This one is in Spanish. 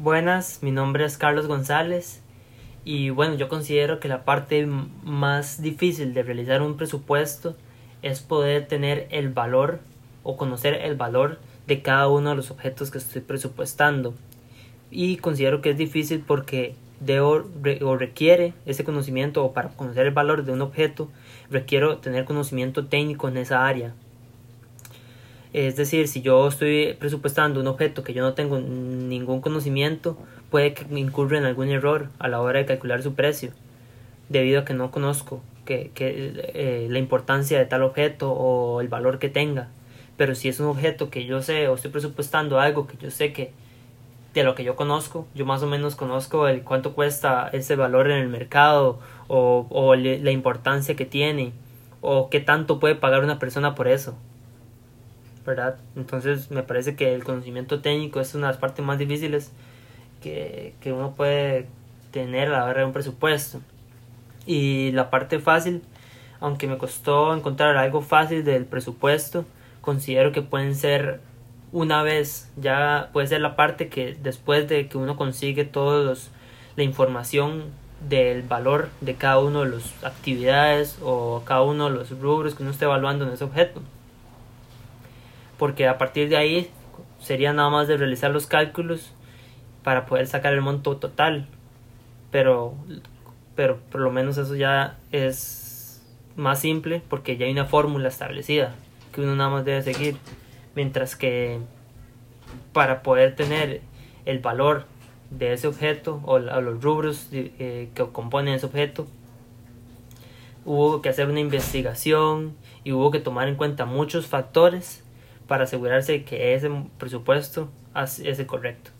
Buenas, mi nombre es Carlos González y bueno, yo considero que la parte más difícil de realizar un presupuesto es poder tener el valor o conocer el valor de cada uno de los objetos que estoy presupuestando. Y considero que es difícil porque debo o requiere ese conocimiento o para conocer el valor de un objeto requiero tener conocimiento técnico en esa área. Es decir, si yo estoy presupuestando un objeto que yo no tengo ningún conocimiento, puede que incurra en algún error a la hora de calcular su precio, debido a que no conozco que, eh, la importancia de tal objeto o el valor que tenga. Pero si es un objeto que yo sé o estoy presupuestando algo que yo sé que de lo que yo conozco, yo más o menos conozco el cuánto cuesta ese valor en el mercado o la importancia que tiene o qué tanto puede pagar una persona por eso. ¿Verdad? Entonces me parece que el conocimiento técnico es una de las partes más difíciles que, que uno puede tener a la hora de un presupuesto. Y la parte fácil, aunque me costó encontrar algo fácil del presupuesto, considero que pueden ser una vez, ya puede ser la parte que después de que uno consigue toda la información del valor de cada uno de las actividades o cada uno de los rubros que uno esté evaluando en ese objeto porque a partir de ahí sería nada más de realizar los cálculos para poder sacar el monto total. Pero pero por lo menos eso ya es más simple porque ya hay una fórmula establecida que uno nada más debe seguir. Mientras que para poder tener el valor de ese objeto o, los rubros eh, que componen ese objeto hubo que hacer una investigación y hubo que tomar en cuenta muchos factores para asegurarse que ese presupuesto es el correcto.